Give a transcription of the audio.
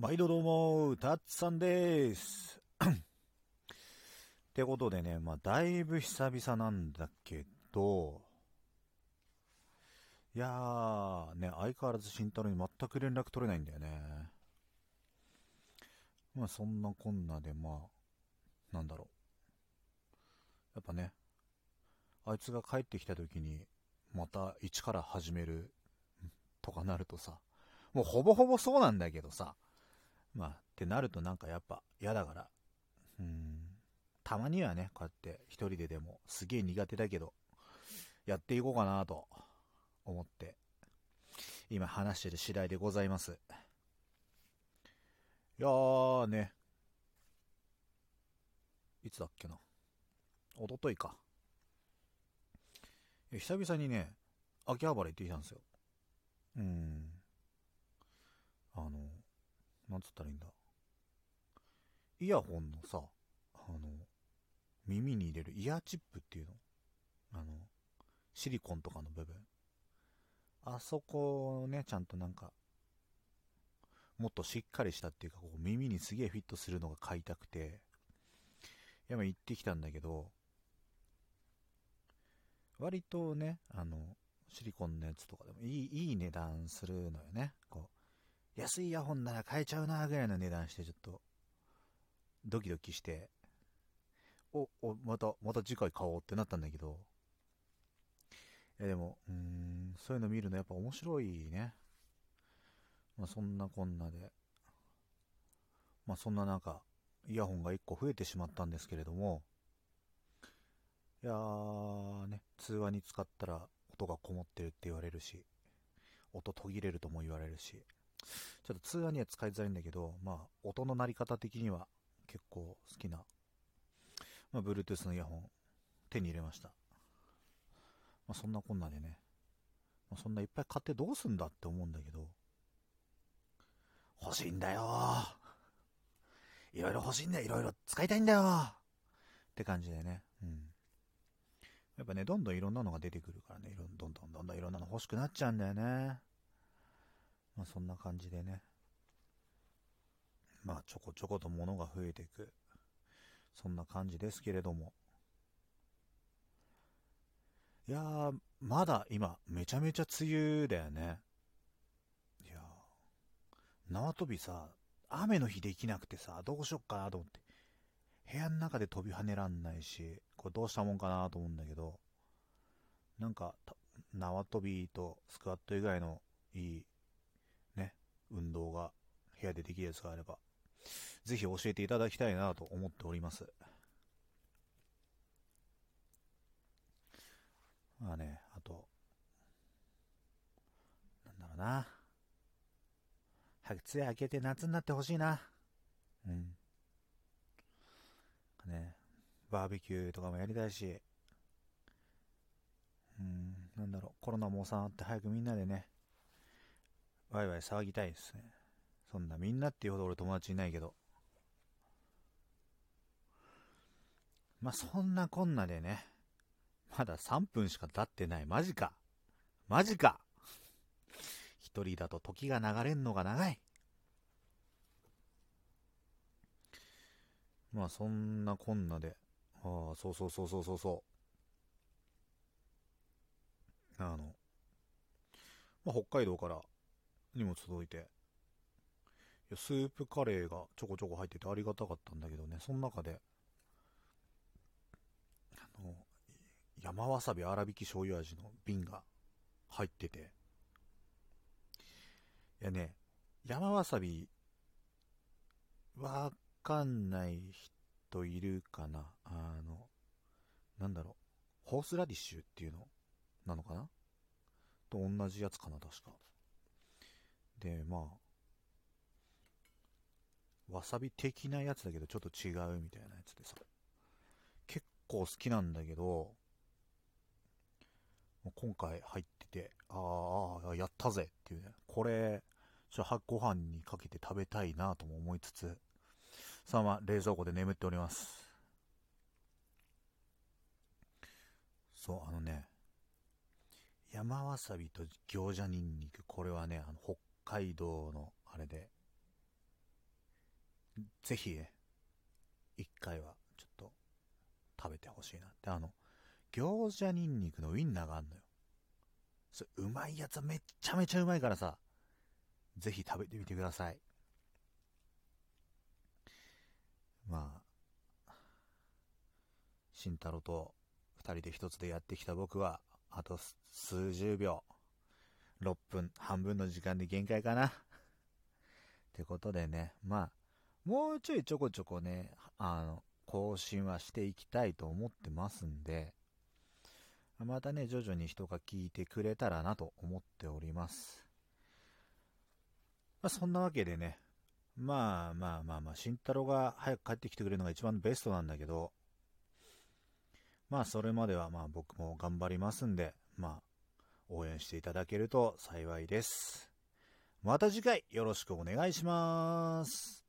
毎度どうも、たっさんです。ってことでね、まあ、だいぶ久々なんだけど、いやー、ね、相変わらず慎太郎に全く連絡取れないんだよね。まあ、そんなこんなで、まあ、なんだろう。やっぱね、あいつが帰ってきた時に、また一から始める、とかなるとさ、もうほぼほぼそうなんだけどさ、まあ、ってなるとなんかやっぱ嫌だから、うん、たまにはね、こうやって一人ででも、すげえ苦手だけど、やっていこうかなと思って、今話してる次第でございます。いやーね、いつだっけな。一昨日か。いや久々にね、秋葉原行ってきたんですよ。うん。なんつったらいいんだ。イヤホンのさ、あの、耳に入れるイヤーチップっていうの？あの、シリコンとかの部分。あそこをね、ちゃんとなんか、もっとしっかりしたっていうか、こう耳にすげえフィットするのが買いたくて、いや、まあ行ってきたんだけど、割とね、あの、シリコンのやつとかでもいい、いい値段するのよね。こう、安いイヤホンなら買えちゃうなぐらいの値段してちょっと、ドキドキして、お、お、また、また次回買おうってなったんだけど、いやでも、うん、そういうの見るのやっぱ面白いね。まあそんなこんなで、まあそんな中、イヤホンが1個増えてしまったんですけれども、いやーね、通話に使ったら音がこもってるって言われるし、音途切れるとも言われるし、ちょっと通話には使いづらいんだけど、まあ音の鳴り方的には結構好きな、まあ Bluetooth のイヤホン手に入れました。まあそんなこんなでね、まあ、そんないっぱい買ってどうすんだって思うんだけど、欲しいんだよいろいろ欲しいんだよいろいろ使いたいんだよって感じでね、うん。やっぱね、どんどんいろんなのが出てくるからね、どんどんどんどんいろんなの欲しくなっちゃうんだよね。まあそんな感じでね。まあちょこちょこと物が増えていく。そんな感じですけれども。いやー、まだ今、めちゃめちゃ梅雨だよね。いやー、縄跳びさ、雨の日できなくてさ、どうしよっかなと思って。部屋の中で飛び跳ねらんないし、これどうしたもんかなと思うんだけど、なんか、縄跳びとスクワット以外のいい、運動が部屋でできるやつがあれば、ぜひ教えていただきたいなと思っております。まあね、あと、なんだろうな。早く梅雨明けて夏になってほしいな。うん。ね、バーベキューとかもやりたいし、うん、なんだろう、コロナも収まって早くみんなでね、ワイワイ騒ぎたいですね。そんなみんなっていうほど俺友達いないけど。まあ、そんなこんなでね、まだ3分しか経ってない。マジか。マジか。一人だと時が流れんのが長い。まあそんなこんなで、ああ、そうそうそうそうそうそう。あの、まあ、北海道から荷物届いて、いやスープカレーがちょこちょこ入っててありがたかったんだけどね、その中で、あの、山わさび粗挽き醤油味の瓶が入ってて、いやね、山わさび、わかんない人いるかな。あの、なんだろう、ホースラディッシュっていうのなのかな？と同じやつかな、確か。で、まあ、わさび的なやつだけどちょっと違うみたいなやつでさ、結構好きなんだけど、今回入ってて、ああ、やったぜっていうね、これ、ちょっとご飯にかけて食べたいなとも思いつつ、そのまま冷蔵庫で眠っております。そう、あのね、山わさびと餃子ニンニク、これはね、あの、北海道のあれで、ぜひね、一回はちょっと食べてほしいなって。あの、餃子ニンニクのウインナーがあんのよ。それ、うまいやつめっちゃめちゃうまいからさ、ぜひ食べてみてください。まあ、慎太郎と二人で一つでやってきた僕は、あと数十秒、6分、半分の時間で限界かな。ってことでね、まあ、もうちょいちょこちょこね、あの、更新はしていきたいと思ってますんで、またね、徐々に人が聞いてくれたらなと思っております。まあ、そんなわけでね、まあまあまあまあ、慎太郎が早く帰ってきてくれるのが一番ベストなんだけど、まあそれまではまあ僕も頑張りますんで、まあ応援していただけると幸いです。また次回よろしくお願いします。